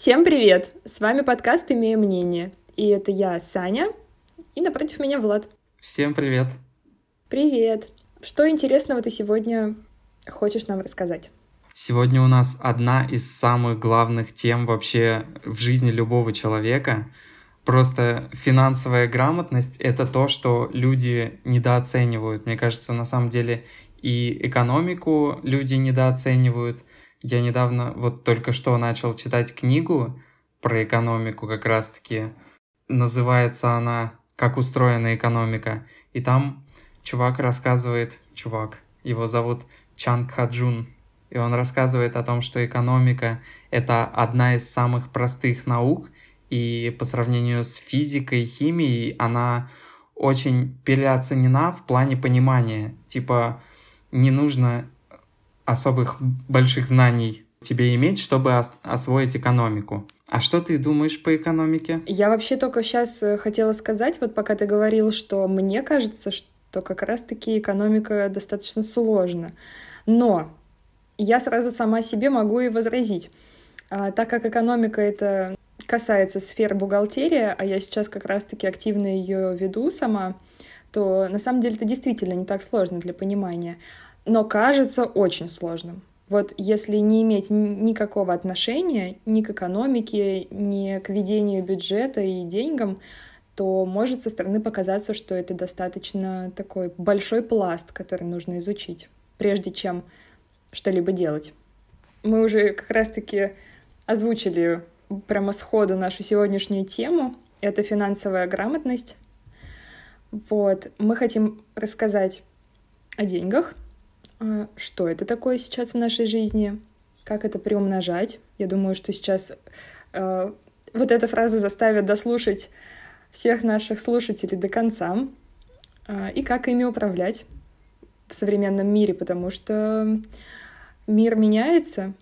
Всем привет! С вами подкаст «Имея мнение». И это я, Саня, и напротив меня Влад. Всем привет! Привет! Что интересного ты сегодня хочешь нам рассказать? Сегодня у нас одна из самых главных тем вообще в жизни любого человека. Просто финансовая грамотность — это то, что люди недооценивают. Мне кажется, на самом деле и экономику люди недооценивают. Я недавно, вот только что начал читать книгу про экономику как раз-таки. Называется она «Как устроена экономика». И там чувак рассказывает, чувак, его зовут Чанг Хаджун, и он рассказывает о том, что экономика — это одна из самых простых наук, и по сравнению с физикой, химией она очень переоценена в плане понимания. Типа, не нужно особых больших знаний тебе иметь, чтобы ос- освоить экономику. А что ты думаешь по экономике? Я вообще только сейчас э, хотела сказать, вот пока ты говорил, что мне кажется, что как раз-таки экономика достаточно сложна. Но я сразу сама себе могу и возразить. А, так как экономика — это касается сферы бухгалтерии, а я сейчас как раз-таки активно ее веду сама, то на самом деле это действительно не так сложно для понимания, но кажется очень сложным. Вот если не иметь никакого отношения ни к экономике, ни к ведению бюджета и деньгам, то может со стороны показаться, что это достаточно такой большой пласт, который нужно изучить, прежде чем что-либо делать. Мы уже как раз-таки озвучили прямо сходу нашу сегодняшнюю тему. Это финансовая грамотность. Вот. Мы хотим рассказать о деньгах, что это такое сейчас в нашей жизни, как это приумножать. Я думаю, что сейчас э, вот эта фраза заставит дослушать всех наших слушателей до конца, э, и как ими управлять в современном мире, потому что мир меняется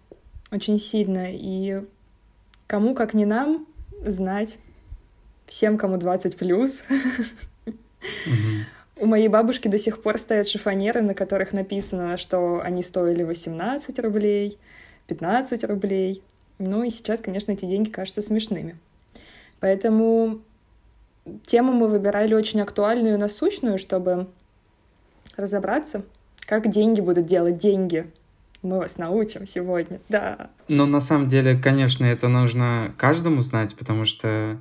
очень сильно, и кому, как не нам, знать, всем, кому 20 плюс. У моей бабушки до сих пор стоят шифонеры, на которых написано, что они стоили 18 рублей, 15 рублей. Ну и сейчас, конечно, эти деньги кажутся смешными. Поэтому тему мы выбирали очень актуальную и насущную, чтобы разобраться, как деньги будут делать деньги. Мы вас научим сегодня, да. Ну, на самом деле, конечно, это нужно каждому знать, потому что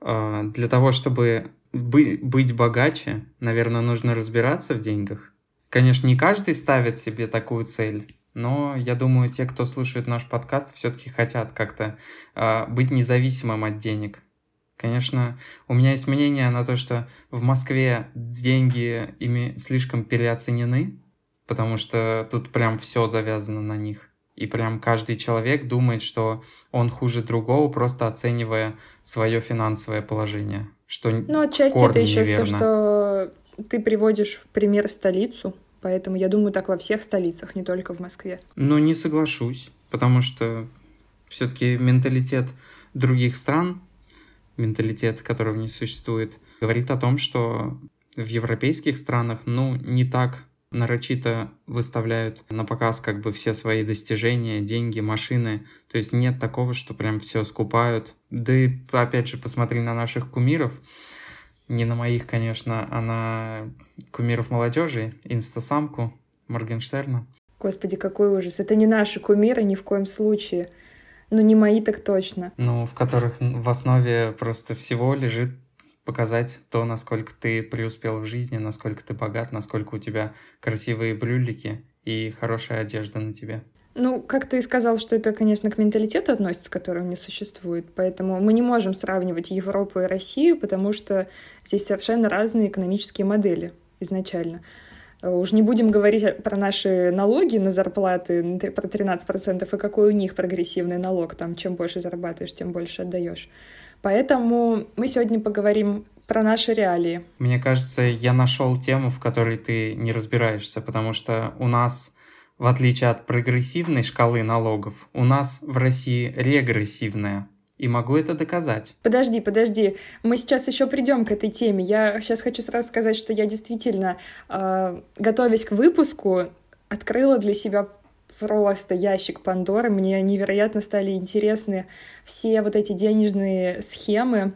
э, для того, чтобы быть, быть богаче, наверное, нужно разбираться в деньгах. Конечно, не каждый ставит себе такую цель, но я думаю, те, кто слушает наш подкаст, все-таки хотят как-то э, быть независимым от денег. Конечно, у меня есть мнение на то, что в Москве деньги ими слишком переоценены, потому что тут прям все завязано на них. И прям каждый человек думает, что он хуже другого, просто оценивая свое финансовое положение. Что ну, отчасти это еще неверно. то, что ты приводишь в пример столицу, поэтому я думаю, так во всех столицах, не только в Москве. Ну, не соглашусь, потому что все-таки менталитет других стран, менталитет, который в них существует, говорит о том, что в европейских странах, ну, не так нарочито выставляют на показ как бы все свои достижения, деньги, машины. То есть нет такого, что прям все скупают. Да и опять же, посмотри на наших кумиров. Не на моих, конечно, а на кумиров молодежи, инстасамку Моргенштерна. Господи, какой ужас. Это не наши кумиры ни в коем случае. Ну, не мои так точно. Ну, в которых в основе просто всего лежит показать то, насколько ты преуспел в жизни, насколько ты богат, насколько у тебя красивые брюлики и хорошая одежда на тебе. Ну, как ты и сказал, что это, конечно, к менталитету относится, который не существует. Поэтому мы не можем сравнивать Европу и Россию, потому что здесь совершенно разные экономические модели изначально. Уж не будем говорить про наши налоги на зарплаты, про 13%, и какой у них прогрессивный налог. Там чем больше зарабатываешь, тем больше отдаешь. Поэтому мы сегодня поговорим про наши реалии. Мне кажется, я нашел тему, в которой ты не разбираешься, потому что у нас, в отличие от прогрессивной шкалы налогов, у нас в России регрессивная. И могу это доказать. Подожди, подожди. Мы сейчас еще придем к этой теме. Я сейчас хочу сразу сказать, что я действительно, э, готовясь к выпуску, открыла для себя просто ящик Пандоры. Мне невероятно стали интересны все вот эти денежные схемы,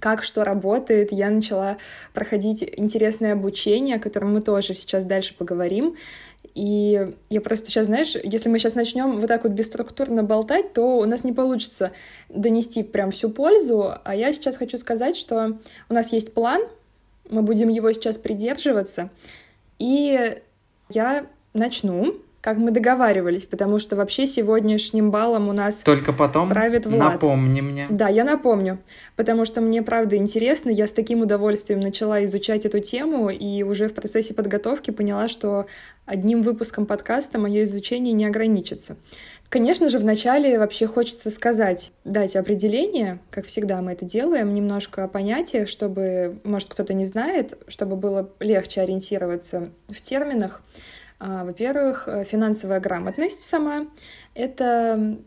как что работает. Я начала проходить интересное обучение, о котором мы тоже сейчас дальше поговорим. И я просто сейчас, знаешь, если мы сейчас начнем вот так вот бесструктурно болтать, то у нас не получится донести прям всю пользу. А я сейчас хочу сказать, что у нас есть план, мы будем его сейчас придерживаться. И я начну как мы договаривались, потому что вообще сегодняшним баллом у нас Только потом правит Влад. напомни мне. Да, я напомню, потому что мне правда интересно, я с таким удовольствием начала изучать эту тему и уже в процессе подготовки поняла, что одним выпуском подкаста мое изучение не ограничится. Конечно же, вначале вообще хочется сказать, дать определение, как всегда мы это делаем, немножко о понятиях, чтобы, может, кто-то не знает, чтобы было легче ориентироваться в терминах. А, во-первых, э, финансовая грамотность сама — это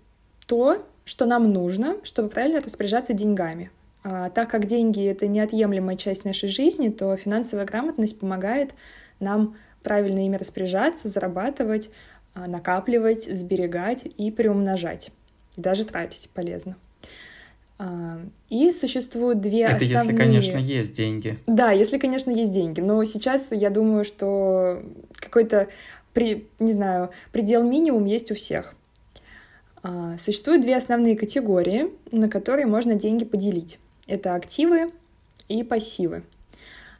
то, что нам нужно, чтобы правильно распоряжаться деньгами. А так как деньги — это неотъемлемая часть нашей жизни, то финансовая грамотность помогает нам правильно ими распоряжаться, зарабатывать, а, накапливать, сберегать и приумножать. И даже тратить полезно. А, и существуют две Это основные... если, конечно, есть деньги. Да, если, конечно, есть деньги. Но сейчас я думаю, что какой-то, при... не знаю, предел минимум есть у всех. А, существуют две основные категории, на которые можно деньги поделить. Это активы и пассивы.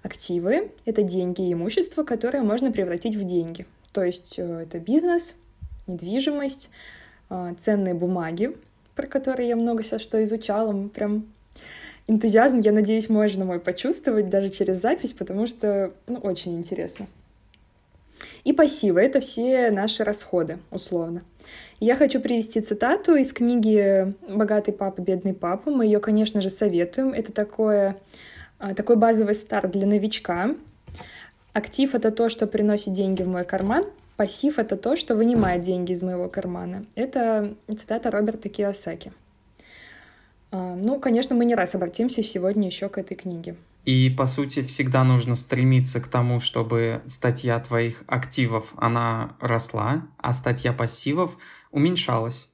Активы — это деньги и имущество, которое можно превратить в деньги. То есть э, это бизнес, недвижимость, а, ценные бумаги, про который я много сейчас что изучала. Прям энтузиазм, я надеюсь, можно мой почувствовать даже через запись, потому что, ну, очень интересно. И пассивы — это все наши расходы, условно. Я хочу привести цитату из книги «Богатый папа, бедный папа». Мы ее, конечно же, советуем. Это такое, а, такой базовый старт для новичка. Актив — это то, что приносит деньги в мой карман. Пассив — это то, что вынимает деньги из моего кармана. Это цитата Роберта Киосаки. А, ну, конечно, мы не раз обратимся сегодня еще к этой книге. И, по сути, всегда нужно стремиться к тому, чтобы статья твоих активов, она росла, а статья пассивов уменьшалась.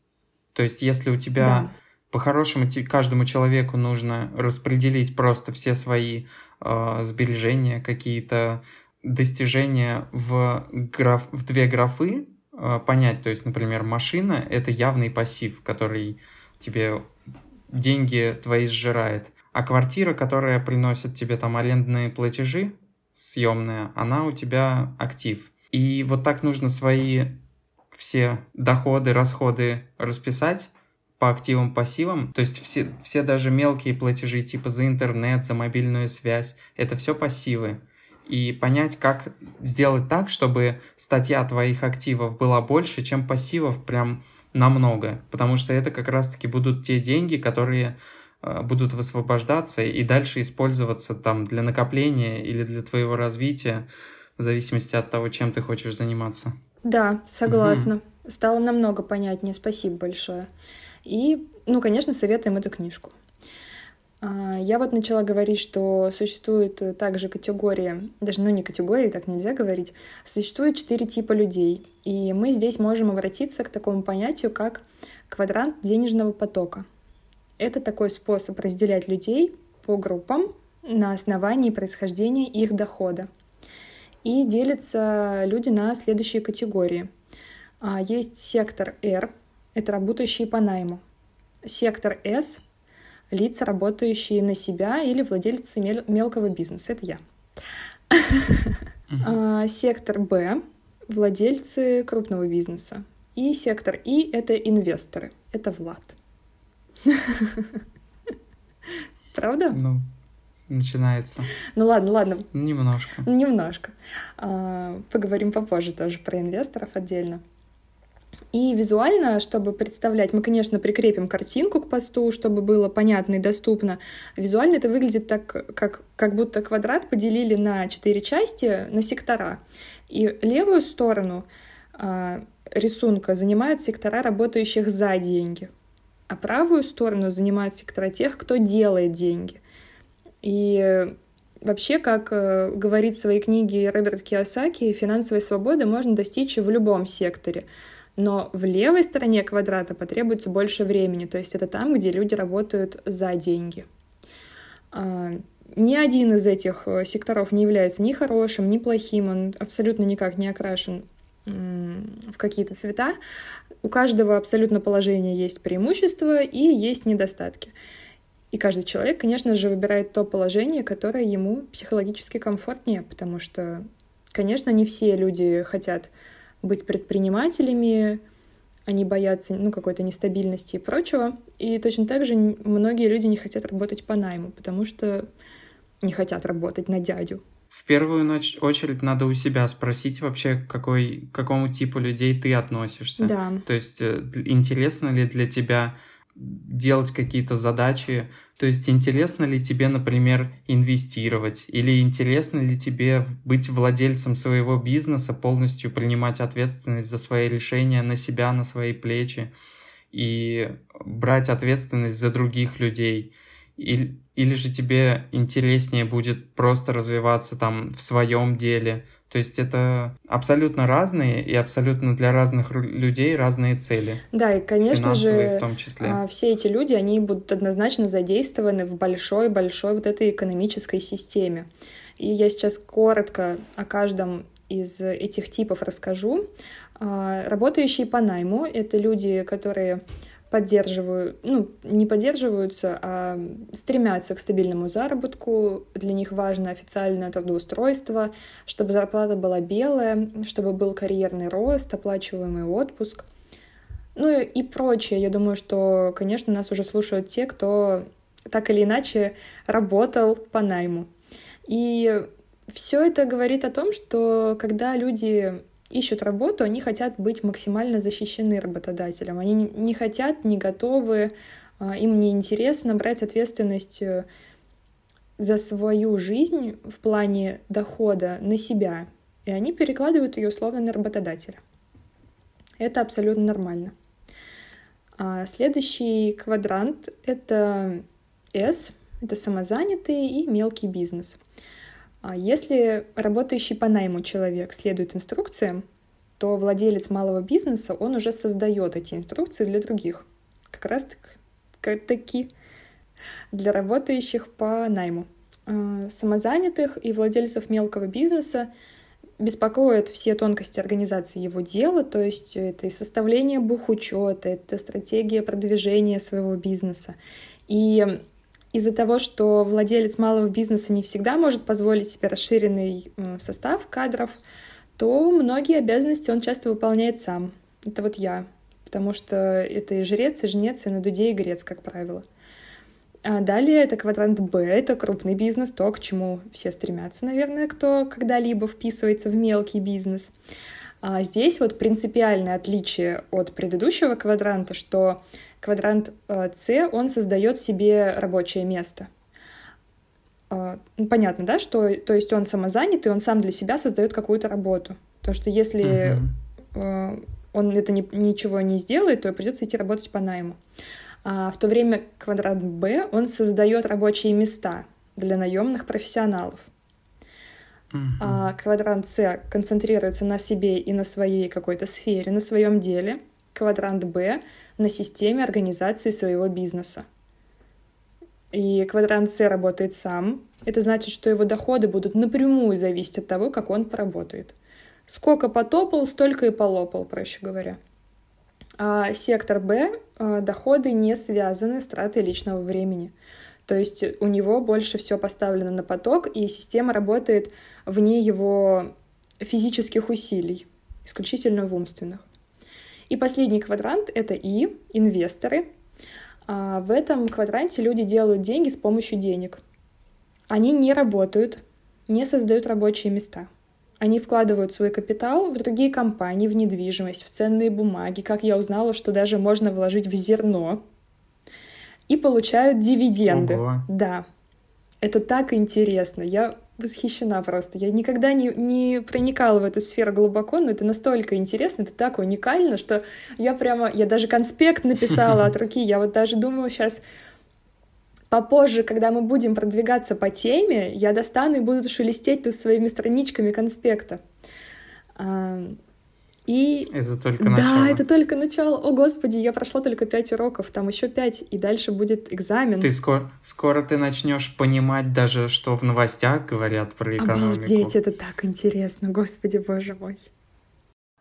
То есть, если у тебя да. по-хорошему каждому человеку нужно распределить просто все свои э, сбережения, какие-то достижения в, граф, в две графы э, понять. То есть, например, машина — это явный пассив, который тебе деньги твои сжирает. А квартира, которая приносит тебе там арендные платежи, съемная, она у тебя актив. И вот так нужно свои все доходы, расходы расписать по активам, пассивам. То есть все, все даже мелкие платежи типа за интернет, за мобильную связь, это все пассивы и понять, как сделать так, чтобы статья твоих активов была больше, чем пассивов прям намного, потому что это как раз-таки будут те деньги, которые э, будут высвобождаться и дальше использоваться там для накопления или для твоего развития, в зависимости от того, чем ты хочешь заниматься. Да, согласна. Угу. Стало намного понятнее. Спасибо большое. И, ну, конечно, советуем эту книжку. А, я вот начала говорить, что существует также категория, даже ну не категории, так нельзя говорить, существует четыре типа людей. И мы здесь можем обратиться к такому понятию, как квадрант денежного потока. Это такой способ разделять людей по группам на основании происхождения их дохода. И делятся люди на следующие категории. А, есть сектор R, это работающие по найму. Сектор S лица, работающие на себя или владельцы мелкого бизнеса. Это я. А, сектор Б — владельцы крупного бизнеса. И сектор И — это инвесторы. Это Влад. Правда? Ну, начинается. Ну ладно, ладно. Немножко. Немножко. А, поговорим попозже тоже про инвесторов отдельно. И визуально, чтобы представлять, мы, конечно, прикрепим картинку к посту, чтобы было понятно и доступно. Визуально это выглядит так, как, как будто квадрат поделили на четыре части, на сектора. И левую сторону э, рисунка занимают сектора, работающих за деньги, а правую сторону занимают сектора тех, кто делает деньги. И Вообще, как э, говорит в своей книге Роберт Киосаки, финансовой свободы можно достичь в любом секторе. Но в левой стороне квадрата потребуется больше времени, то есть это там, где люди работают за деньги. А, ни один из этих э, секторов не является ни хорошим, ни плохим, он абсолютно никак не окрашен в какие-то цвета. У каждого абсолютно положения есть преимущества и есть недостатки. И каждый человек, конечно же, выбирает то положение, которое ему психологически комфортнее, потому что, конечно, не все люди хотят быть предпринимателями, они боятся ну, какой-то нестабильности и прочего. И точно так же многие люди не хотят работать по найму, потому что не хотят работать на дядю. В первую очередь надо у себя спросить вообще, какой, к какому типу людей ты относишься. Да. То есть э, интересно ли для тебя делать какие-то задачи. То есть интересно ли тебе, например, инвестировать? Или интересно ли тебе быть владельцем своего бизнеса, полностью принимать ответственность за свои решения на себя, на свои плечи и брать ответственность за других людей? Или, или же тебе интереснее будет просто развиваться там в своем деле? То есть это абсолютно разные и абсолютно для разных людей разные цели. Да, и, конечно же, в том числе. А, все эти люди, они будут однозначно задействованы в большой-большой вот этой экономической системе. И я сейчас коротко о каждом из этих типов расскажу. А, работающие по найму — это люди, которые поддерживают, ну, не поддерживаются, а стремятся к стабильному заработку. Для них важно официальное трудоустройство, чтобы зарплата была белая, чтобы был карьерный рост, оплачиваемый отпуск. Ну и, и прочее. Я думаю, что, конечно, нас уже слушают те, кто так или иначе работал по найму. И все это говорит о том, что когда люди ищут работу, они хотят быть максимально защищены работодателем. Они не хотят, не готовы, а, им не интересно брать ответственность э, за свою жизнь в плане дохода на себя, и они перекладывают ее условно на работодателя. Это абсолютно нормально. А следующий квадрант — это S, это самозанятый и мелкий бизнес — если работающий по найму человек следует инструкциям, то владелец малого бизнеса, он уже создает эти инструкции для других. Как раз таки для работающих по найму. А, самозанятых и владельцев мелкого бизнеса беспокоят все тонкости организации его дела, то есть это и составление бухучета, это стратегия продвижения своего бизнеса. И из-за того, что владелец малого бизнеса не всегда может позволить себе расширенный состав кадров, то многие обязанности он часто выполняет сам. Это вот я, потому что это и жрец, и жнец, и на дуде, и грец, как правило. А далее это квадрант Б, это крупный бизнес, то, к чему все стремятся, наверное, кто когда-либо вписывается в мелкий бизнес. А здесь вот принципиальное отличие от предыдущего квадранта, что квадрант э, С, он создает себе рабочее место. А, ну, понятно, да, что то есть он самозанятый, он сам для себя создает какую-то работу. Потому что если uh-huh. он это не, ничего не сделает, то придется идти работать по найму. А в то время квадрат Б, он создает рабочие места для наемных профессионалов. Uh-huh. А квадрант С концентрируется на себе и на своей какой-то сфере, на своем деле. Квадрант Б на системе организации своего бизнеса. И квадрант С работает сам. Это значит, что его доходы будут напрямую зависеть от того, как он поработает. Сколько потопал, столько и полопал, проще говоря. А сектор Б э, доходы не связаны с тратой личного времени. То есть у него больше все поставлено на поток, и система работает вне его физических усилий, исключительно в умственных. И последний квадрант — это И, инвесторы. А в этом квадранте люди делают деньги с помощью денег. Они не работают, не создают рабочие места. Они вкладывают свой капитал в другие компании, в недвижимость, в ценные бумаги. Как я узнала, что даже можно вложить в зерно. И получают дивиденды. Ого. Да. Это так интересно. Я восхищена просто. Я никогда не, не проникала в эту сферу глубоко, но это настолько интересно, это так уникально, что я прямо, я даже конспект написала от руки. Я вот даже думаю сейчас попозже, когда мы будем продвигаться по теме, я достану и буду шелестеть тут своими страничками конспекта. И... Это только да, начало. Да, это только начало. О, Господи, я прошла только пять уроков, там еще пять, и дальше будет экзамен. Ты скоро, скоро ты начнешь понимать даже, что в новостях говорят про экономику. Обалдеть, это так интересно, Господи, Боже мой.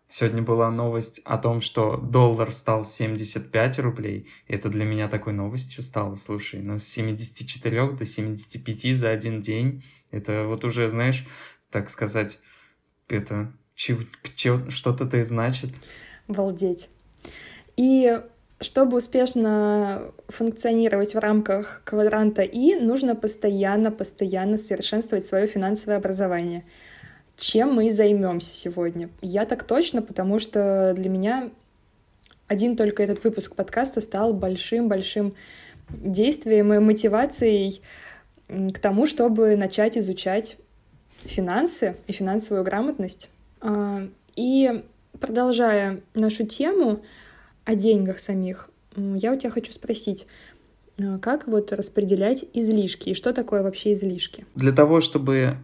Сегодня была новость о том, что доллар стал 75 рублей. Это для меня такой новостью стало. Слушай, ну с 74 до 75 за один день. Это вот уже, знаешь, так сказать, это что-то это значит. Обалдеть. И чтобы успешно функционировать в рамках квадранта И, нужно постоянно, постоянно совершенствовать свое финансовое образование. Чем мы займемся сегодня? Я так точно, потому что для меня один только этот выпуск подкаста стал большим-большим действием и мотивацией к тому, чтобы начать изучать финансы и финансовую грамотность. А, и продолжая нашу тему о деньгах самих, я у тебя хочу спросить, а, как вот распределять излишки и что такое вообще излишки? Для того, чтобы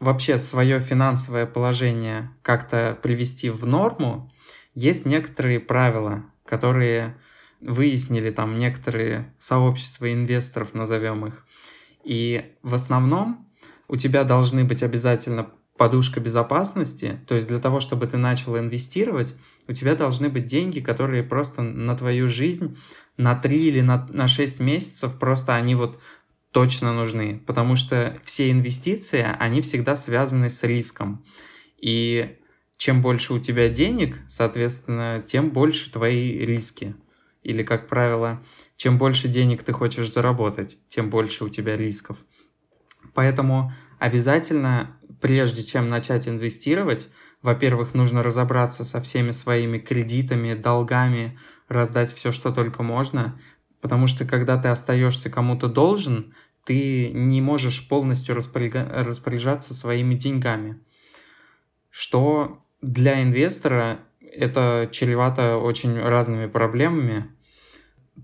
вообще свое финансовое положение как-то привести в норму, есть некоторые правила, которые выяснили там некоторые сообщества инвесторов, назовем их. И в основном у тебя должны быть обязательно подушка безопасности, то есть для того, чтобы ты начал инвестировать, у тебя должны быть деньги, которые просто на твою жизнь на 3 или на, на 6 месяцев просто они вот точно нужны, потому что все инвестиции, они всегда связаны с риском. И чем больше у тебя денег, соответственно, тем больше твои риски. Или, как правило, чем больше денег ты хочешь заработать, тем больше у тебя рисков. Поэтому обязательно прежде чем начать инвестировать, во-первых, нужно разобраться со всеми своими кредитами, долгами, раздать все, что только можно, потому что когда ты остаешься кому-то должен, ты не можешь полностью распоряжаться своими деньгами, что для инвестора это чревато очень разными проблемами.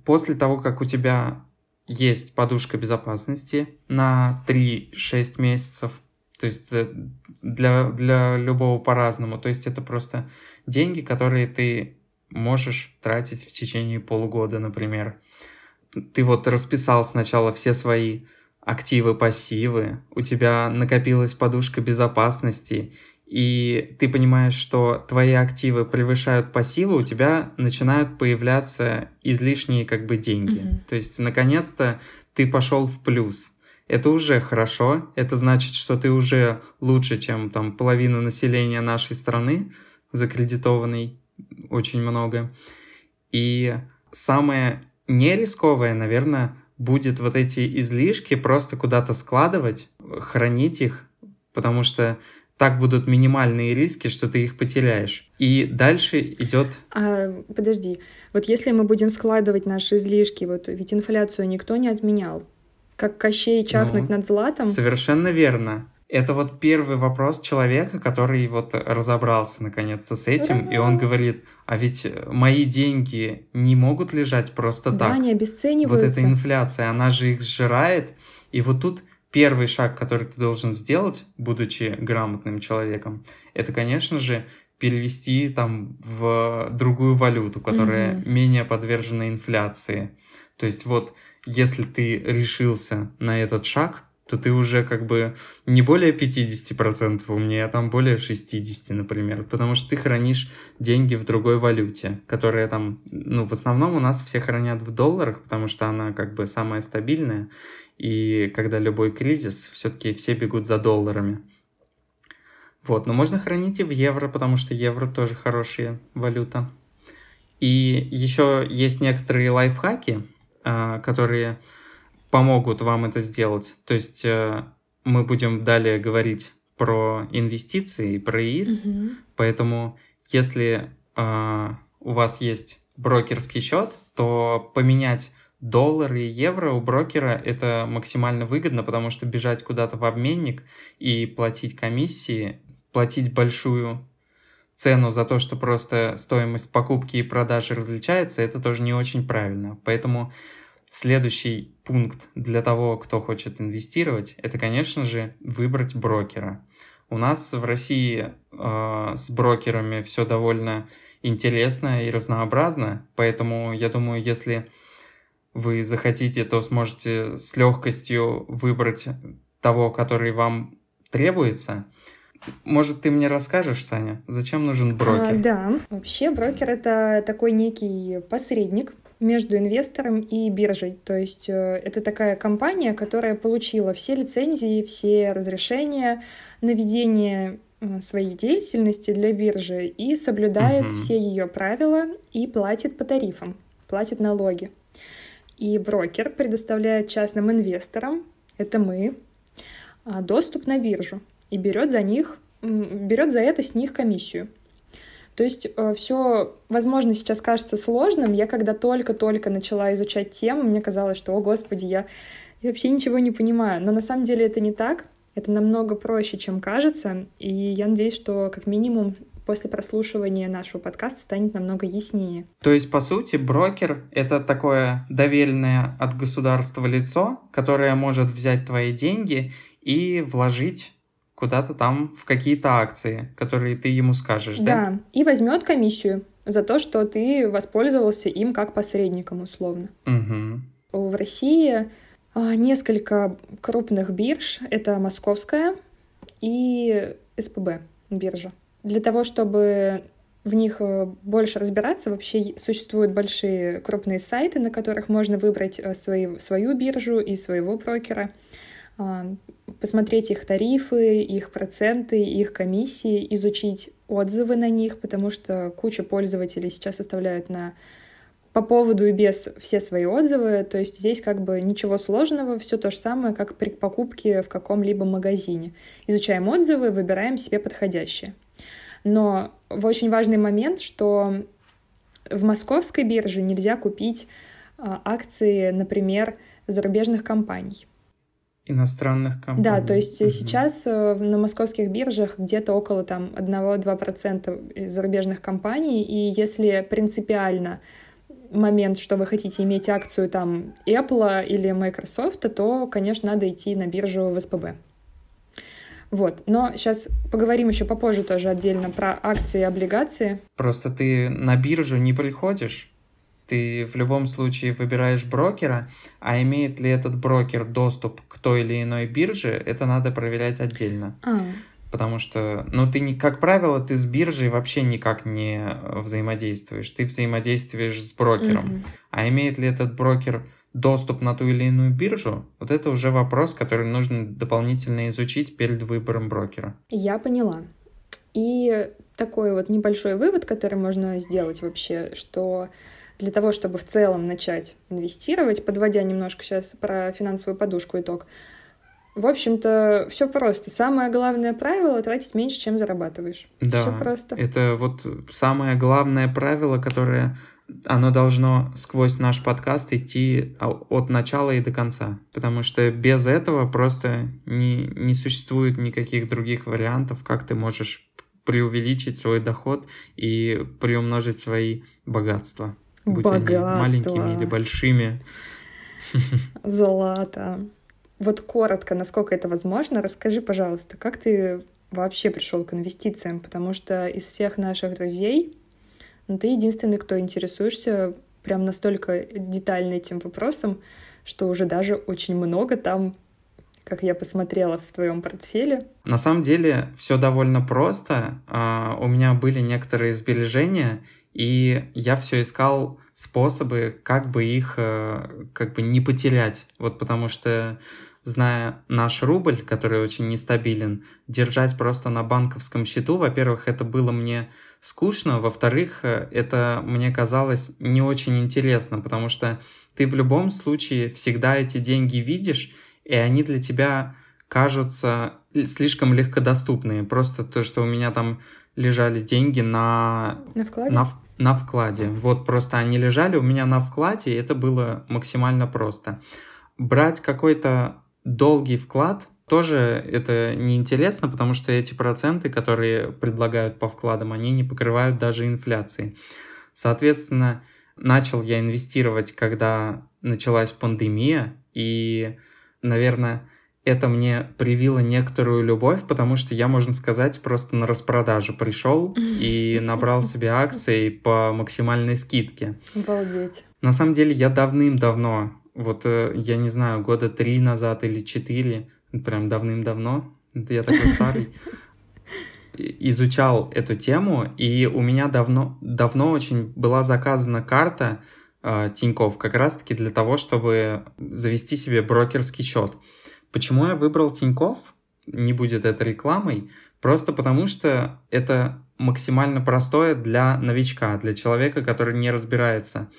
После того, как у тебя есть подушка безопасности на 3-6 месяцев, то есть э, для, для любого по-разному. То есть это просто деньги, которые ты можешь тратить в течение полугода, например. Ты вот расписал сначала все свои активы, пассивы, у тебя накопилась подушка безопасности, и ты понимаешь, что твои активы превышают пассивы, у тебя начинают появляться излишние как бы деньги. Mm-hmm. То есть, наконец-то, ты пошел в плюс это уже хорошо. Это значит, что ты уже лучше, чем там половина населения нашей страны, закредитованный очень много. И самое нерисковое, наверное, будет вот эти излишки просто куда-то складывать, хранить их, потому что так будут минимальные риски, что ты их потеряешь. И дальше идет... А, подожди, вот если мы будем складывать наши излишки, вот ведь инфляцию никто не отменял как Кощей чахнуть ну, над златом. Совершенно верно. Это вот первый вопрос человека, который вот разобрался наконец-то с этим, Ура! и он говорит, а ведь мои деньги не могут лежать просто да, так. Да, они обесцениваются. Вот эта инфляция, она же их сжирает, и вот тут первый шаг, который ты должен сделать, будучи грамотным человеком, это, конечно же, перевести там в другую валюту, которая mm-hmm. менее подвержена инфляции. То есть вот если ты решился на этот шаг, то ты уже как бы не более 50% умнее, а там более 60, например, потому что ты хранишь деньги в другой валюте, которая там, ну, в основном у нас все хранят в долларах, потому что она как бы самая стабильная, и когда любой кризис, все-таки все бегут за долларами. Вот, но можно хранить и в евро, потому что евро тоже хорошая валюта. И еще есть некоторые лайфхаки, которые помогут вам это сделать. То есть э, мы будем далее говорить про инвестиции, про ИИС, угу. поэтому если э, у вас есть брокерский счет, то поменять доллары и евро у брокера это максимально выгодно, потому что бежать куда-то в обменник и платить комиссии, платить большую цену за то, что просто стоимость покупки и продажи различается, это тоже не очень правильно. Поэтому следующий пункт для того, кто хочет инвестировать, это, конечно же, выбрать брокера. У нас в России э, с брокерами все довольно интересно и разнообразно, поэтому я думаю, если вы захотите, то сможете с легкостью выбрать того, который вам требуется. Может, ты мне расскажешь, Саня, зачем нужен брокер? А, да, вообще брокер это такой некий посредник между инвестором и биржей. То есть э, это такая компания, которая получила все лицензии, все разрешения на ведение э, своей деятельности для биржи и соблюдает угу. все ее правила и платит по тарифам, платит налоги. И брокер предоставляет частным инвесторам, это мы, а, доступ на биржу и берет за них, берет за это с них комиссию. То есть э, все, возможно, сейчас кажется сложным. Я когда только-только начала изучать тему, мне казалось, что, о господи, я, я вообще ничего не понимаю. Но на самом деле это не так. Это намного проще, чем кажется. И я надеюсь, что как минимум после прослушивания нашего подкаста станет намного яснее. То есть, по сути, брокер — это такое доверенное от государства лицо, которое может взять твои деньги и вложить куда-то там в какие-то акции, которые ты ему скажешь, да? Да, и возьмет комиссию за то, что ты воспользовался им как посредником, условно. Угу. В России а, несколько крупных бирж. Это Московская и СПБ биржа. Для того, чтобы в них э, больше разбираться, вообще существуют большие крупные сайты, на которых можно выбрать э, свои, свою биржу и своего брокера, посмотреть их тарифы, их проценты, их комиссии, изучить отзывы на них, потому что куча пользователей сейчас оставляют на по поводу и без все свои отзывы, то есть здесь как бы ничего сложного, все то же самое, как при покупке в каком-либо магазине. Изучаем отзывы, выбираем себе подходящие. Но очень важный момент, что в московской бирже нельзя купить а, акции, например, зарубежных компаний. Иностранных компаний. Да, то есть угу. сейчас э, на московских биржах где-то около там 1-2% зарубежных компаний, и если принципиально момент, что вы хотите иметь акцию там Apple или Microsoft, то, конечно, надо идти на биржу в СПБ. Вот. Но сейчас поговорим еще попозже тоже отдельно про акции и облигации. Просто ты на биржу не приходишь. Ты в любом случае выбираешь брокера, а имеет ли этот брокер доступ к той или иной бирже, это надо проверять отдельно. А. Потому что, ну, ты, не, как правило, ты с биржей вообще никак не взаимодействуешь. Ты взаимодействуешь с брокером. Mm-hmm. А имеет ли этот брокер доступ на ту или иную биржу, вот это уже вопрос, который нужно дополнительно изучить перед выбором брокера. Я поняла. И такой вот небольшой вывод, который можно сделать вообще, что для того, чтобы в целом начать инвестировать, подводя немножко сейчас про финансовую подушку итог, в общем-то, все просто. Самое главное правило — тратить меньше, чем зарабатываешь. Да, все просто. это вот самое главное правило, которое оно должно сквозь наш подкаст идти от начала и до конца, потому что без этого просто не, не существует никаких других вариантов, как ты можешь преувеличить свой доход и приумножить свои богатства, будь Богатство. они маленькими или большими. Золото. Вот коротко, насколько это возможно, расскажи, пожалуйста, как ты вообще пришел к инвестициям, потому что из всех наших друзей но ты единственный, кто интересуешься прям настолько детально этим вопросом, что уже даже очень много там как я посмотрела в твоем портфеле. На самом деле все довольно просто. А, у меня были некоторые сбережения, и я все искал способы, как бы их э, как бы не потерять. Вот потому что зная наш рубль, который очень нестабилен, держать просто на банковском счету, во-первых, это было мне скучно, во-вторых, э, это мне казалось не очень интересно, потому что ты в любом случае всегда эти деньги видишь, и они для тебя кажутся слишком легкодоступные. Просто то, что у меня там лежали деньги на... На вкладе? На, на вкладе. Вот просто они лежали у меня на вкладе, и это было максимально просто. Брать какой-то долгий вклад тоже это неинтересно, потому что эти проценты, которые предлагают по вкладам, они не покрывают даже инфляции. Соответственно, начал я инвестировать, когда началась пандемия, и, наверное, это мне привило некоторую любовь, потому что я, можно сказать, просто на распродажу пришел и набрал себе акции по максимальной скидке. Обалдеть. На самом деле я давным-давно, вот э, я не знаю, года три назад или четыре, прям давным-давно, это я такой старый, изучал эту тему, и у меня давно, давно очень была заказана карта э, Тинькофф как раз-таки для того, чтобы завести себе брокерский счет. Почему я выбрал Тинькофф? Не будет это рекламой. Просто потому что это максимально простое для новичка, для человека, который не разбирается.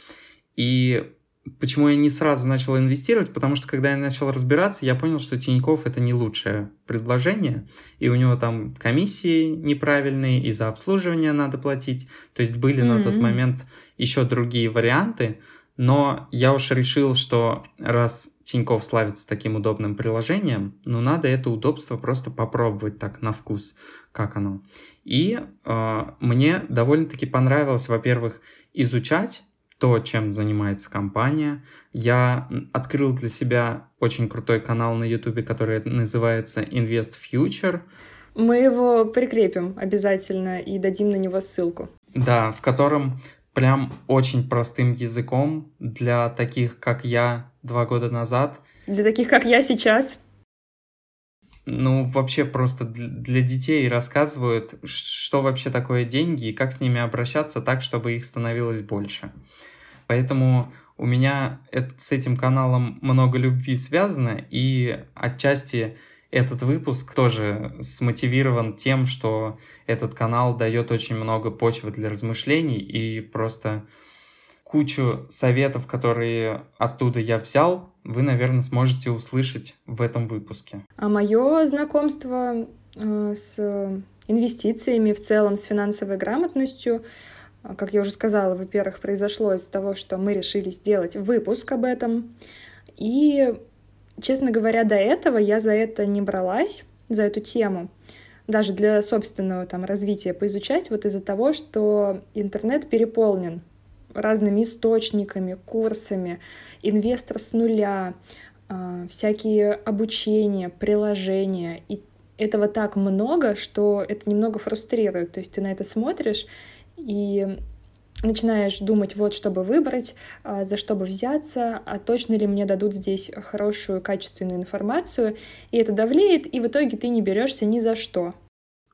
И Почему я не сразу начал инвестировать? Потому что когда я начал разбираться, я понял, что Тиньков это не лучшее предложение, и у него там комиссии неправильные, и за обслуживание надо платить. То есть были mm-hmm. на тот момент еще другие варианты, но я уж решил, что раз Тиньков славится таким удобным приложением, ну надо это удобство просто попробовать так на вкус, как оно. И э, мне довольно-таки понравилось, во-первых, изучать то, чем занимается компания. Я открыл для себя очень крутой канал на YouTube, который называется Invest Future. Мы его прикрепим обязательно и дадим на него ссылку. Да, в котором прям очень простым языком для таких, как я два года назад. Для таких, как я сейчас. Ну, вообще просто для детей рассказывают, что вообще такое деньги и как с ними обращаться так, чтобы их становилось больше. Поэтому у меня с этим каналом много любви связано, и отчасти этот выпуск тоже смотивирован тем, что этот канал дает очень много почвы для размышлений и просто кучу советов, которые оттуда я взял, вы, наверное, сможете услышать в этом выпуске. А мое знакомство э, с инвестициями в целом, с финансовой грамотностью а, как я уже сказала, во-первых, произошло из-за того, что мы решили сделать выпуск об этом. И, честно говоря, до этого я за это не бралась, за эту тему, даже для собственного там развития поизучать, вот из-за того, что интернет переполнен разными источниками, курсами, инвестор с нуля, а, всякие обучения, приложения. И этого так много, что это немного фрустрирует. То есть ты на это смотришь и начинаешь думать, вот чтобы выбрать, а, за что бы взяться, а точно ли мне дадут здесь хорошую, качественную информацию, и это давлеет, и в итоге ты не берешься ни за что.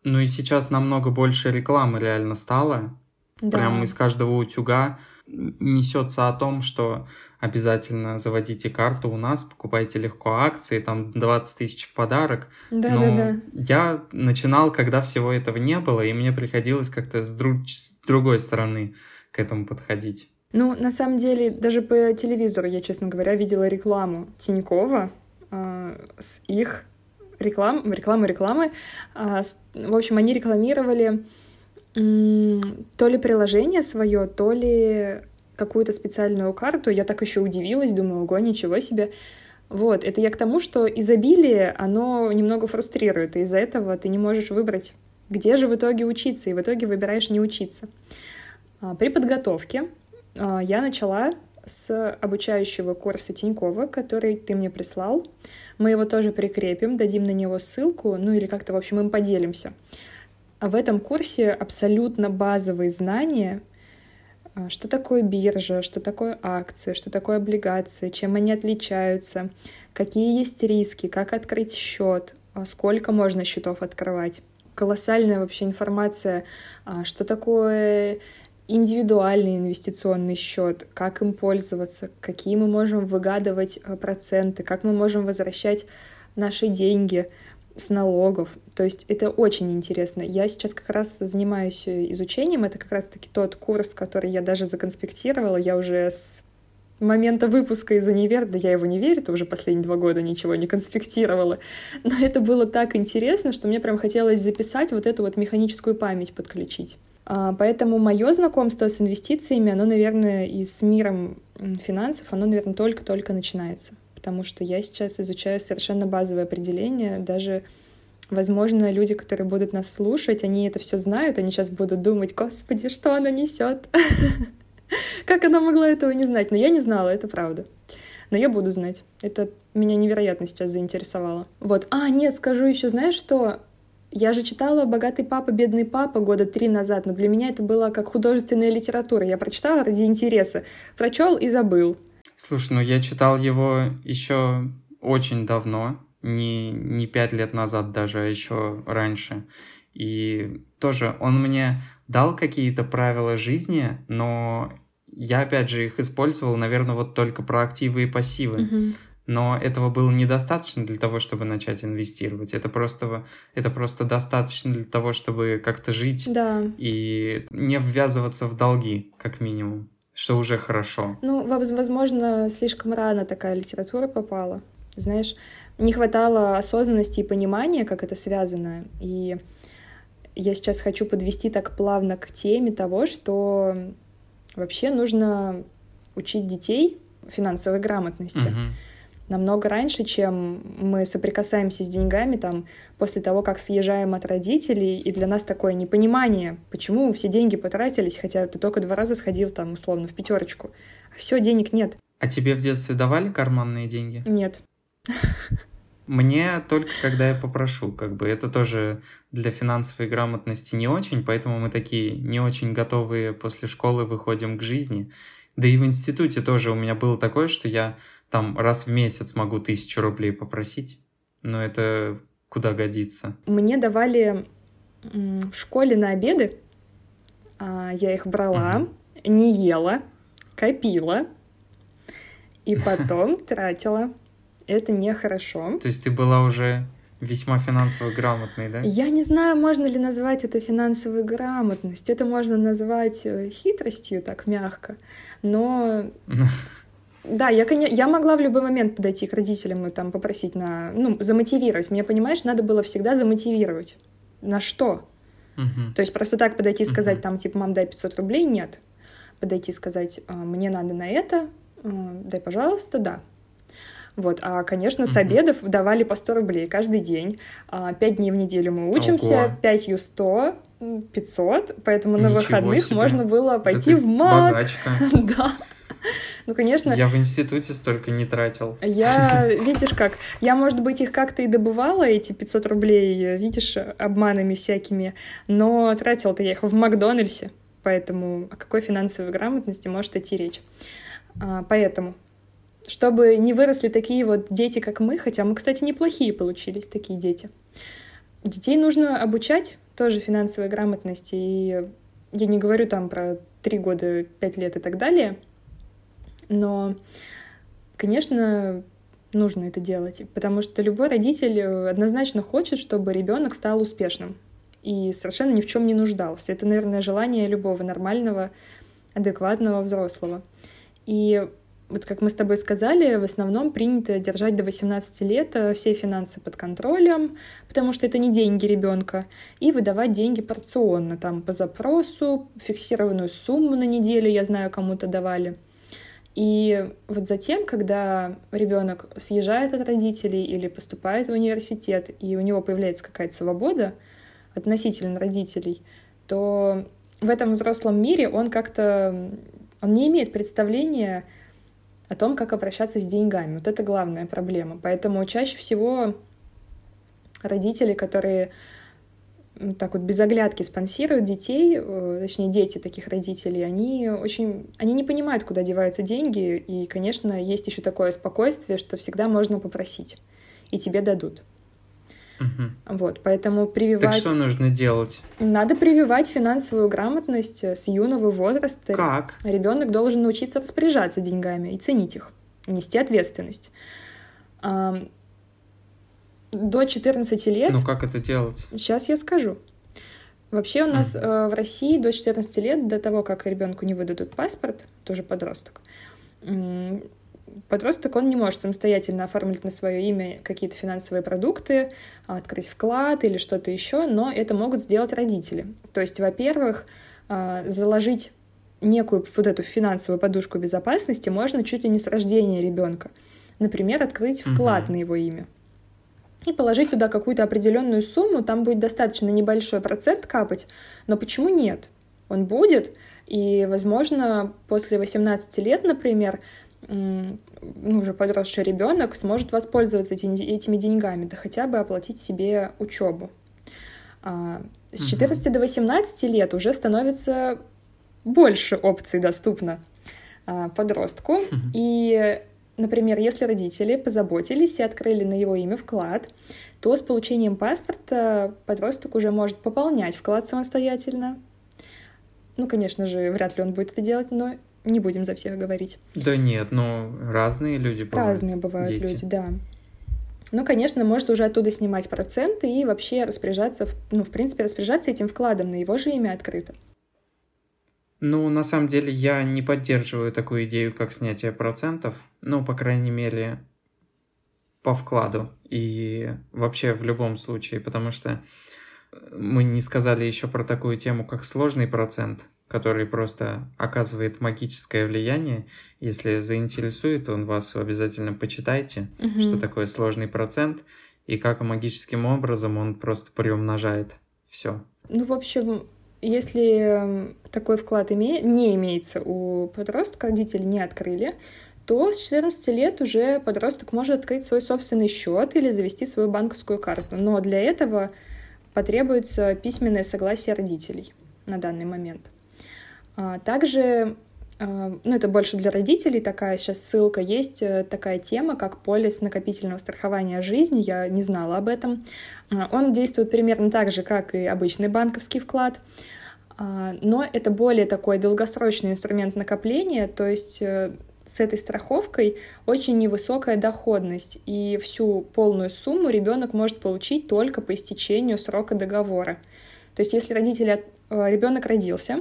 Ну и сейчас намного больше рекламы реально стало. Да. Прям из каждого утюга несется о том, что обязательно заводите карту у нас, покупайте легко акции, там 20 тысяч в подарок. Да, Но да, да. я начинал, когда всего этого не было, и мне приходилось как-то с, друг... с другой стороны к этому подходить. Ну, на самом деле, даже по телевизору я, честно говоря, видела рекламу Тинькова э, с их реклам, рекламы, рекламы. Э, в общем, они рекламировали то ли приложение свое, то ли какую-то специальную карту. Я так еще удивилась, думаю, ого, ничего себе. Вот, это я к тому, что изобилие, оно немного фрустрирует, и из-за этого ты не можешь выбрать, где же в итоге учиться, и в итоге выбираешь не учиться. А, при подготовке а, я начала с обучающего курса Тинькова, который ты мне прислал. Мы его тоже прикрепим, дадим на него ссылку, ну или как-то, в общем, им поделимся. А в этом курсе абсолютно базовые знания, что такое биржа, что такое акции, что такое облигации, чем они отличаются, какие есть риски, как открыть счет, сколько можно счетов открывать. Колоссальная вообще информация, что такое индивидуальный инвестиционный счет, как им пользоваться, какие мы можем выгадывать проценты, как мы можем возвращать наши деньги, с налогов. То есть это очень интересно. Я сейчас как раз занимаюсь изучением. Это как раз-таки тот курс, который я даже законспектировала. Я уже с момента выпуска из универа, да я его не верю, это уже последние два года ничего не конспектировала, но это было так интересно, что мне прям хотелось записать вот эту вот механическую память подключить. А, поэтому мое знакомство с инвестициями, оно, наверное, и с миром финансов, оно, наверное, только-только начинается потому что я сейчас изучаю совершенно базовое определение, даже Возможно, люди, которые будут нас слушать, они это все знают, они сейчас будут думать, господи, что она несет? Как она могла этого не знать? Но я не знала, это правда. Но я буду знать. Это меня невероятно сейчас заинтересовало. Вот. А, нет, скажу еще, знаешь что? Я же читала «Богатый папа, бедный папа» года три назад, но для меня это было как художественная литература. Я прочитала ради интереса. Прочел и забыл. Слушай, ну я читал его еще очень давно, не, не пять лет назад даже, а еще раньше. И тоже он мне дал какие-то правила жизни, но я, опять же, их использовал, наверное, вот только про активы и пассивы. Мгм. Но этого было недостаточно для того, чтобы начать инвестировать. Это просто, это просто достаточно для того, чтобы как-то жить Да. и не ввязываться в долги, как минимум, что уже хорошо. Ну, воз- возможно, слишком рано такая литература попала. Знаешь, не хватало осознанности и понимания, как это связано. И я сейчас хочу подвести так плавно к теме того, что вообще нужно учить детей финансовой грамотности. Мгм. Намного раньше, чем мы соприкасаемся с деньгами там после того, как съезжаем от родителей, и для нас такое непонимание, почему все деньги потратились, хотя ты только два раза сходил там условно в пятерочку, а все денег нет, А тебе в детстве давали карманные деньги? нет. Мне только когда я попрошу, как бы это тоже для финансовой грамотности не очень, поэтому мы такие не очень готовые после школы выходим к жизни. Да и в институте тоже у меня было такое, что я там раз в месяц могу тысячу рублей попросить, но это куда годится. Мне давали в школе на обеды, а, я их брала, Мгм. не ела, копила и потом тратила. Это нехорошо. То есть ты была уже весьма финансово грамотной, да? Я не знаю, можно ли назвать это финансовой грамотностью. Это можно назвать э, хитростью, так мягко. Но да, я, я могла в любой момент подойти к родителям и там попросить на, ну, замотивировать. Меня, понимаешь, надо было всегда замотивировать. На что? Мгм. То есть просто так подойти и сказать, Мгм. там, типа, мам, дай 500 рублей, нет. Подойти и сказать, «А, мне надо на это, а, дай, пожалуйста, да. Вот, а, конечно, с обедов давали по 100 рублей каждый день. А, Пять дней в неделю мы учимся, пятью 100, м, 500, поэтому на Ничего выходных себе. можно было Да пойти ты в МАК. Богачка. Да. Ну, конечно, Я в институте столько не тратил. я, видишь как, я, может быть, их как-то и добывала, эти 500 рублей, видишь, обманами всякими, но тратила-то я их в Макдональдсе, поэтому о какой финансовой грамотности может идти речь. А, поэтому, чтобы не выросли такие вот дети, как мы, хотя мы, кстати, неплохие получились, такие дети, детей нужно обучать тоже финансовой грамотности, и я не говорю там про 3 года, 5 лет и так далее, но Конечно, нужно это делать, потому что любой родитель э, однозначно хочет, чтобы ребенок стал успешным и совершенно ни в чем не нуждался. Это, наверное, желание любого нормального, адекватного взрослого. И вот как мы с тобой сказали, в основном принято держать до 18 лет э, все финансы под контролем, потому что это не деньги ребенка, и выдавать деньги порционно, там по запросу, фиксированную сумму на неделю, я знаю, кому-то давали. И вот затем, когда ребенок съезжает от родителей или поступает в университет, и у него появляется какая-то свобода относительно родителей, то в этом взрослом мире он как-то он не имеет представления о том, как обращаться с деньгами. Вот это главная проблема. Поэтому чаще всего родители, которые так вот без оглядки спонсируют детей, э, точнее дети таких родителей, они очень, они не понимают, куда деваются деньги, и, конечно, есть еще такое спокойствие, что всегда можно попросить, и тебе дадут. Мгм. Вот, поэтому Так прививать, что нужно делать? надо прививать финансовую грамотность э, с юного возраста. Как? Ребенок должен научиться распоряжаться деньгами и ценить их, нести ответственность. До 14 лет Ну как это делать? Сейчас я скажу. Вообще у нас э, в России до 14 лет, до того, как ребенку не выдадут паспорт, тоже подросток, подросток, он не может самостоятельно оформить на свое имя какие-то финансовые продукты, а, открыть вклад или что-то еще, но это могут сделать родители. То есть, во-первых, а, заложить некую вот эту финансовую подушку безопасности можно чуть ли не с рождения ребенка. Например, открыть вклад Мгм. на его имя и положить туда какую-то определенную сумму, там будет достаточно небольшой процент капать, но почему нет? Он будет, и, возможно, после 18 лет, например, ну, уже подросший ребенок сможет воспользоваться этими деньгами, да хотя бы оплатить себе учебу. А, с 14 угу. до 18 лет уже становится больше опций доступно а, подростку. Угу. И, например, если родители позаботились и открыли на его имя вклад, то с получением паспорта подросток уже может пополнять вклад самостоятельно. Ну, конечно же, вряд ли он будет это делать, но не будем за всех говорить. Да нет, но разные люди бывают. Разные бывают дети. люди, да. Ну, конечно, может уже оттуда снимать проценты и вообще распоряжаться, ну, в принципе, распоряжаться этим вкладом, на его же имя открыто. Ну, на самом деле, я не поддерживаю такую идею, как снятие процентов. Ну, по крайней мере, по вкладу. И вообще в любом случае, потому что мы не сказали еще про такую тему, как сложный процент который просто оказывает магическое влияние. Если заинтересует он вас, обязательно почитайте, угу. что такое сложный процент и как магическим образом он просто приумножает все. Ну, в общем, если эм, такой вклад име... не имеется у подростка, родители не открыли, то с 14 лет уже подросток может открыть свой собственный счет или завести свою банковскую карту. Но для этого потребуется письменное согласие родителей на данный момент. А, также, а, ну это больше для родителей такая сейчас ссылка, есть э, такая тема, как полис накопительного страхования жизни, я не знала об этом. А, он действует примерно так же, как и обычный банковский вклад, но это более такой долгосрочный инструмент накопления, то есть э, с этой страховкой очень невысокая доходность, и всю полную сумму ребенок может получить только по истечению срока договора. То есть если родители, э, ребенок родился,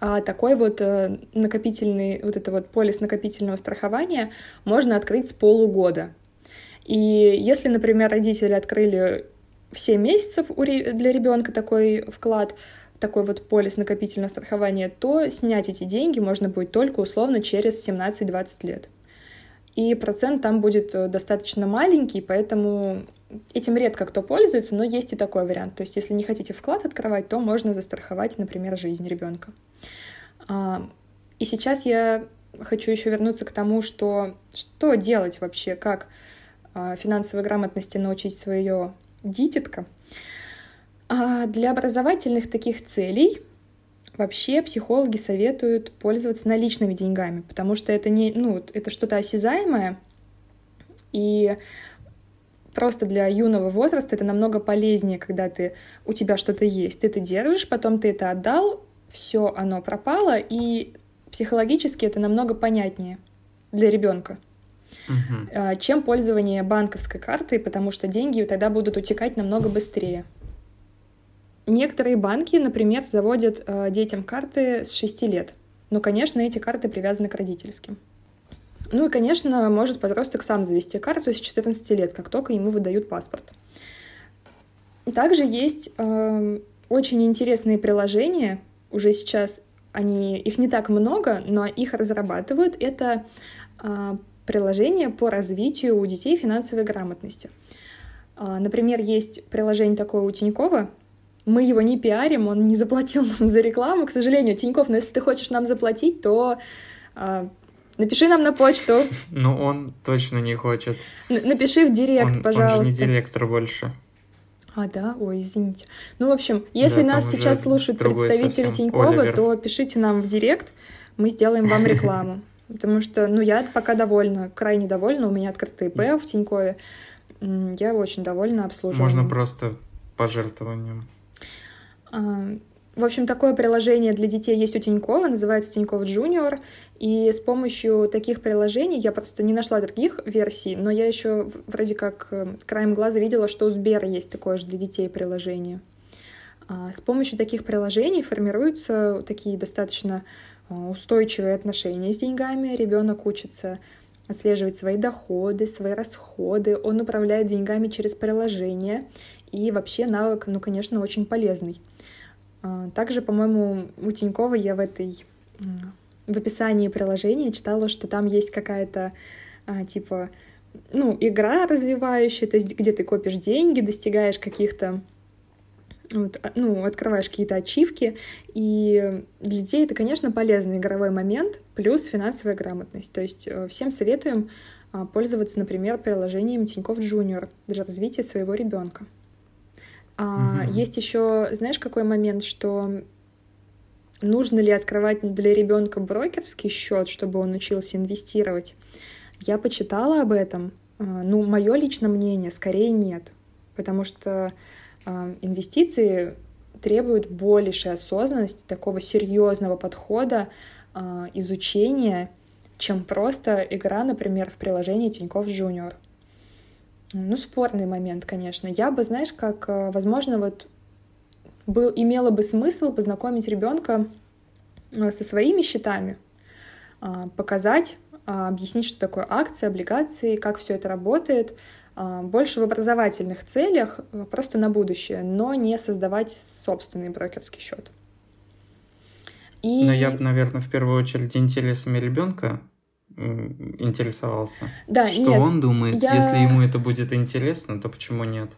а такой вот э, накопительный, вот это вот полис накопительного страхования можно открыть с полугода. И если, например, родители открыли в 7 месяцев для ребенка такой вклад, такой вот полис накопительного страхования, то снять эти деньги можно будет только условно через 17-20 лет. И процент там будет э, достаточно маленький, поэтому этим редко кто пользуется, но есть и такой вариант. То есть, если не хотите вклад открывать, то можно застраховать, например, жизнь ребенка. А, и сейчас я хочу еще вернуться к тому, что что делать вообще, как а, финансовой грамотности научить свое дитятко. А для образовательных таких целей вообще психологи советуют пользоваться наличными деньгами, потому что это не, ну, это что-то осязаемое, и просто для юного возраста это намного полезнее, когда ты, у тебя что-то есть, ты это держишь, потом ты это отдал, все оно пропало, и психологически это намного понятнее для ребенка, угу. чем пользование банковской картой, потому что деньги тогда будут утекать намного быстрее. Некоторые банки, например, заводят э, детям карты с 6 лет. Но, конечно, эти карты привязаны к родительским. Ну и, конечно, может подросток сам завести карту с 14 лет, как только ему выдают паспорт. Также есть э, очень интересные приложения, уже сейчас они, их не так много, но их разрабатывают. Это э, приложение по развитию у детей финансовой грамотности. Э, например, есть приложение такое у Тинькова, мы его не пиарим, он не заплатил нам за рекламу, к сожалению, Тиньков, но если ты хочешь нам заплатить, то э, Напиши нам на почту. Ну, он точно не хочет. напиши в директ, он, пожалуйста. Он же не директор больше. А, да? Ой, извините. Ну, в общем, если да, нас сейчас слушают представители Тинькова, Оливер. то пишите нам в директ, мы сделаем вам рекламу. Потому что, ну, я пока довольна, крайне довольна. У меня открытый ИП в Тинькове. Я очень довольна обслуживанием. Можно просто пожертвованием. В общем, такое приложение для детей есть у Тинькова, называется Тиньков Junior, и с помощью таких приложений я просто не нашла других версий, но я еще вроде как э, краем глаза видела, что у Сбера есть такое же для детей приложение. А, с помощью таких приложений формируются такие достаточно а, устойчивые отношения с деньгами. Ребенок учится отслеживать свои доходы, свои расходы, он управляет деньгами через приложение, и вообще навык, ну, конечно, очень полезный. А, также, по-моему, у Тинькова я в этой в описании приложения читала, что там есть какая-то а, типа ну игра развивающая, то есть где ты копишь деньги, достигаешь каких-то вот, а, ну, открываешь какие-то ачивки, и для детей это, конечно, полезный игровой момент, плюс финансовая грамотность. То есть э, всем советуем пользоваться, например, приложением Тинькофф Junior для развития своего ребенка. А, mm Есть еще, знаешь, какой момент, что нужно ли открывать для ребенка брокерский счет, чтобы он учился инвестировать? Я почитала об этом. А, ну, мое личное мнение, скорее нет, потому что а, инвестиции требуют большей осознанности, такого серьезного подхода, а, изучения, чем просто игра, например, в приложении Тинькофф Junior. Ну, спорный момент, конечно. Я бы, знаешь, как, а, возможно, вот был, имело бы смысл познакомить ребенка со своими счетами, показать, объяснить, что такое акции, облигации, как все это работает, а, больше в образовательных целях, э, просто на будущее, но не создавать собственный брокерский счет. И... Но я бы, наверное, в первую очередь интересами ребенка интересовался. Да, что нет, он думает, я... если ему это будет интересно, то почему нет?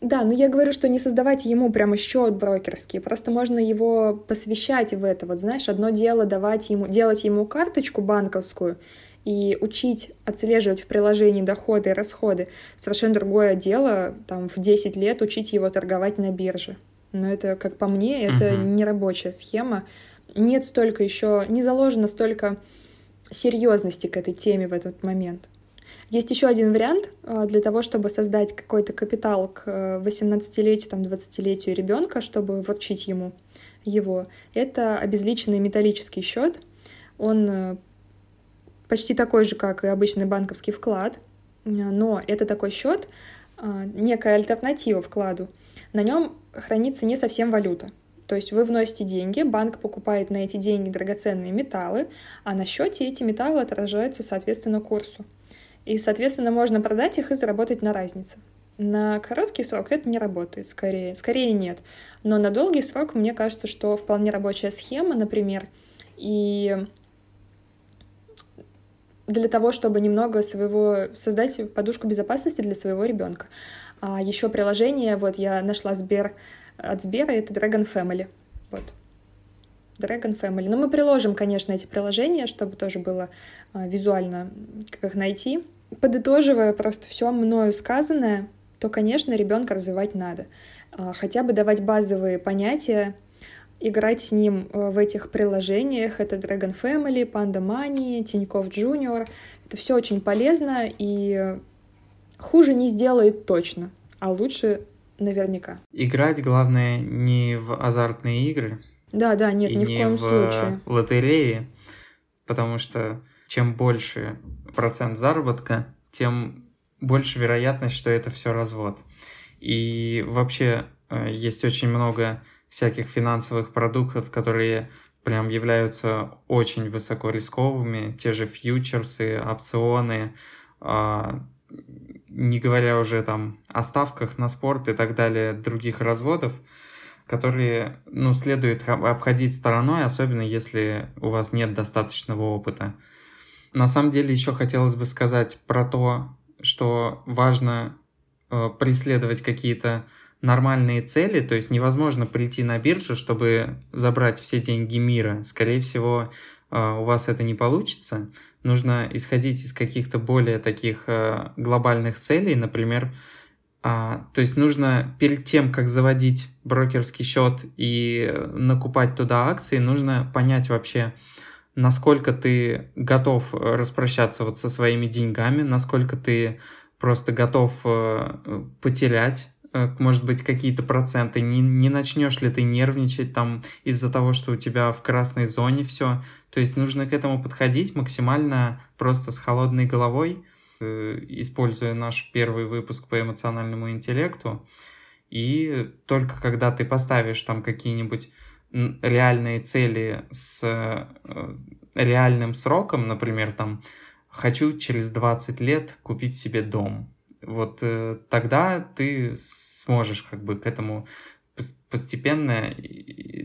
Да, но я говорю, что не создавать ему прямо счет брокерский, просто можно его посвящать в это. Вот знаешь, одно дело давать ему, делать ему карточку банковскую, и учить отслеживать в приложении доходы и расходы совершенно другое дело, там, в 10 лет учить его торговать на бирже. Но это, как по мне, это uh-huh. не рабочая схема. Нет столько еще, не заложено столько серьезности к этой теме в этот момент. Есть еще один вариант э, для того, чтобы создать какой-то капитал к 18-летию, там, 20-летию ребенка, чтобы вручить ему его. Это обезличенный металлический счет. Он э, почти такой же, как и обычный банковский вклад, но это такой счет, некая альтернатива вкладу. На нем хранится не совсем валюта. То есть вы вносите деньги, банк покупает на эти деньги драгоценные металлы, а на счете эти металлы отражаются соответственно курсу. И, соответственно, можно продать их и заработать на разнице. На короткий срок это не работает, скорее. Скорее нет. Но на долгий срок, мне кажется, что вполне рабочая схема, например, и для того, чтобы немного своего создать подушку безопасности для своего ребенка. А еще приложение, вот я нашла Сбер от Сбера, это Dragon Family. Вот. Dragon Family. Но мы приложим, конечно, эти приложения, чтобы тоже было а, визуально как их найти. Подытоживая просто все мною сказанное, то, конечно, ребенка развивать надо. А, хотя бы давать базовые понятия, играть с ним э, в этих приложениях. Это Dragon Family, Panda Money, Тинькофф Junior. Это все очень полезно и хуже не сделает точно, а лучше наверняка. Играть главное не в азартные игры. Да, да, нет, ни в коем в случае. лотереи, потому что чем больше процент заработка, тем больше вероятность, что это все развод. И вообще э, есть очень много всяких финансовых продуктов, которые прям являются очень высоко рисковыми, те же фьючерсы, опционы, э, не говоря уже там о ставках на спорт и так далее, других разводов, которые, ну, следует обходить стороной, особенно если у вас нет достаточного опыта. На самом деле еще хотелось бы сказать про то, что важно э, преследовать какие-то нормальные цели, то есть невозможно прийти на биржу, чтобы забрать все деньги мира. Скорее всего, у вас это не получится. Нужно исходить из каких-то более таких э, глобальных целей, например, а, то есть нужно перед тем, как заводить брокерский счет и накупать туда акции, нужно понять вообще, насколько ты готов распрощаться вот со своими деньгами, насколько ты просто готов э, потерять может быть, какие-то проценты, не, не начнешь ли ты нервничать там из-за того, что у тебя в красной зоне все. То есть нужно к этому подходить максимально просто с холодной головой, э, используя наш первый выпуск по эмоциональному интеллекту. И только когда ты поставишь там какие-нибудь реальные цели с э, реальным сроком, например, там, хочу через 20 лет купить себе дом, вот э, тогда ты сможешь как бы к этому постепенно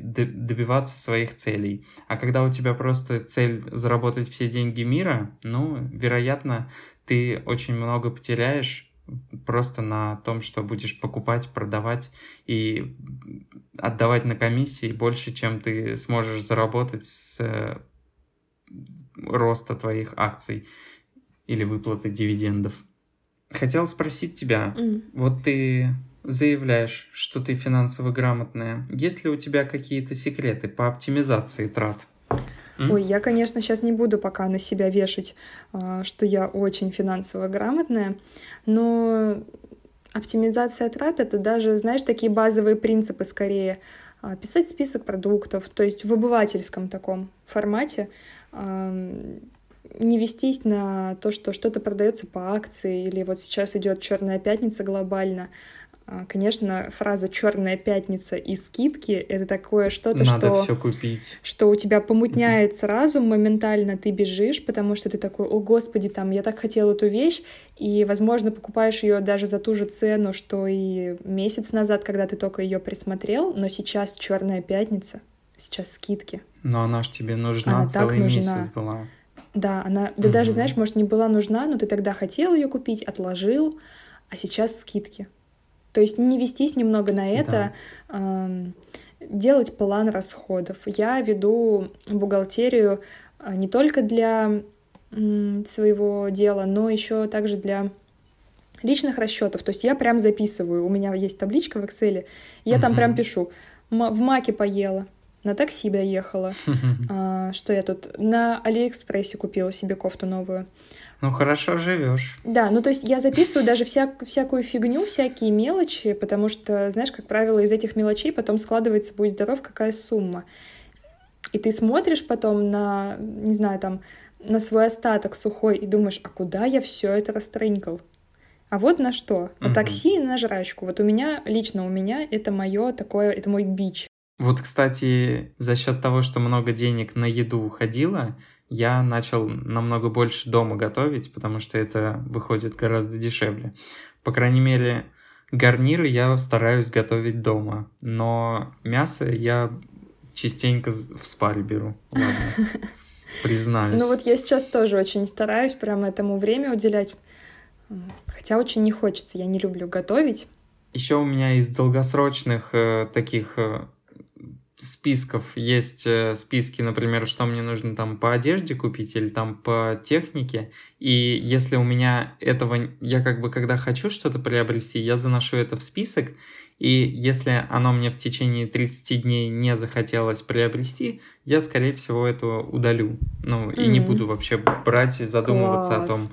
добиваться своих целей. А когда у тебя просто цель заработать все деньги мира, ну, вероятно, ты очень много потеряешь просто на том, что будешь покупать, продавать и отдавать на комиссии больше, чем ты сможешь заработать с э, роста твоих акций или выплаты дивидендов. Хотел спросить тебя, mm. вот ты заявляешь, что ты финансово грамотная. Есть ли у тебя какие-то секреты по оптимизации трат? Ой, я, конечно, сейчас не буду пока на себя вешать, а, что я очень финансово грамотная, но оптимизация трат — это даже, знаешь, такие базовые принципы скорее. А, писать список продуктов, то есть в обывательском таком формате, не вестись на то, что что-то продается по акции, или вот сейчас идет Черная пятница глобально, а, конечно, фраза «черная пятница» и скидки — это такое что-то, Надо что... все купить. Что у тебя помутняется mm-hmm. разум, моментально ты бежишь, потому что ты такой, о господи, там, я так хотела эту вещь, и, возможно, покупаешь ее даже за ту же цену, что и месяц назад, когда ты только ее присмотрел, но сейчас «черная пятница», сейчас скидки. Но она ж тебе нужна, она целый нужна. месяц была. Да, она, да mm-hmm. даже, знаешь, может, не была нужна, но ты тогда хотел ее купить, отложил, а сейчас скидки. То есть не вестись немного на это, да. э, делать план расходов. Я веду бухгалтерию а, не только для своего дела, но еще также для личных расчетов. То есть я прям записываю. У меня есть табличка в Excel, я mm-hmm. там прям пишу. В Маке поела, на такси доехала. а, что я тут? На Алиэкспрессе купила себе кофту новую. Ну, хорошо живешь. Да, ну то есть я записываю даже вся, всякую фигню, всякие мелочи, потому что, знаешь, как правило, из этих мелочей потом складывается, будь здоров, какая сумма. И ты смотришь потом на, не знаю, там, на свой остаток сухой и думаешь, а куда я все это растрынькал? А вот на что? На такси и на жрачку. Вот у меня, лично у меня, это мое такое, это мой бич. Вот, кстати, за счет того, что много денег на еду уходило, я начал намного больше дома готовить, потому что это выходит гораздо дешевле. По крайней мере, гарниры я стараюсь готовить дома, но мясо я частенько в спаль беру. Ладно, признаюсь. Ну вот я сейчас тоже очень стараюсь прямо этому время уделять, хотя очень не хочется, я не люблю готовить. Еще у меня из долгосрочных э, таких э, списков есть э, списки, например, что мне нужно там по одежде купить или там по технике. И если у меня этого, я как бы когда хочу что-то приобрести, я заношу это в список. И если оно мне в течение 30 дней не захотелось приобрести, я, скорее всего, это удалю. Ну, mm-hmm. и не буду вообще брать и задумываться Класс. о том,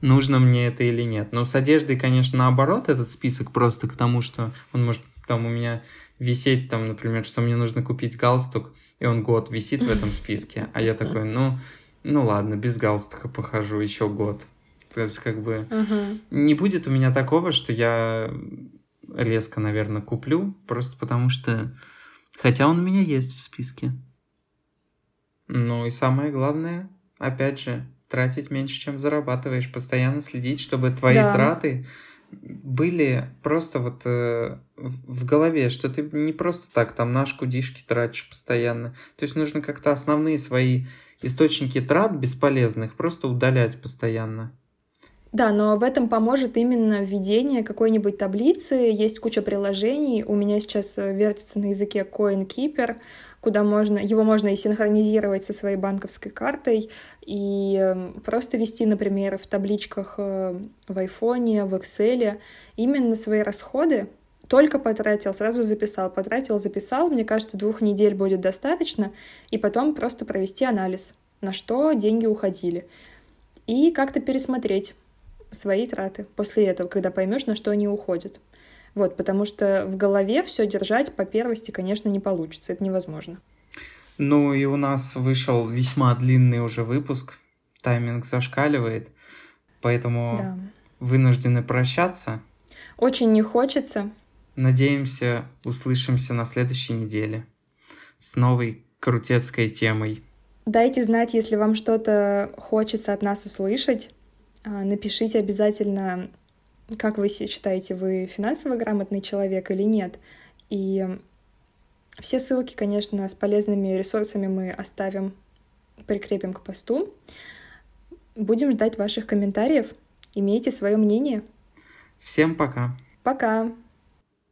нужно мне это или нет. Но с одеждой, конечно, наоборот, этот список просто к тому, что он может там у меня висеть там, например, что мне нужно купить галстук, и он год висит в этом списке, а я такой, ну, ну ладно, без галстука похожу еще год. То есть как бы uh-huh. не будет у меня такого, что я резко, наверное, куплю, просто потому что... Хотя он у меня есть в списке. Ну и самое главное, опять же, тратить меньше, чем зарабатываешь, постоянно следить, чтобы твои да. траты были просто вот э, в голове, что ты не просто так там наш кудишки тратишь постоянно. То есть нужно как-то основные свои источники трат бесполезных просто удалять постоянно. Да, но в этом поможет именно введение какой-нибудь таблицы. Есть куча приложений. У меня сейчас э, вертится на языке CoinKeeper, куда можно, его можно и синхронизировать со своей банковской картой, и эм, просто вести, например, в табличках э, в айфоне, в Excel именно свои расходы, только потратил, сразу записал, потратил, записал. Мне кажется, двух недель будет достаточно, и потом просто провести анализ, на что деньги уходили. И как-то пересмотреть, свои траты после этого, когда поймешь, на что они уходят. Вот, потому что в голове все держать по первости, конечно, не получится, это невозможно. Ну и у нас вышел весьма длинный уже выпуск, тайминг зашкаливает, поэтому да. вынуждены прощаться. Очень не хочется. Надеемся, услышимся на следующей неделе с новой крутецкой темой. Дайте знать, если вам что-то хочется от нас услышать. А, напишите обязательно, как вы считаете, вы финансово грамотный человек или нет. И все ссылки, конечно, с полезными ресурсами мы оставим, прикрепим к посту. Будем ждать ваших комментариев. Имейте свое мнение. Всем пока. Пока.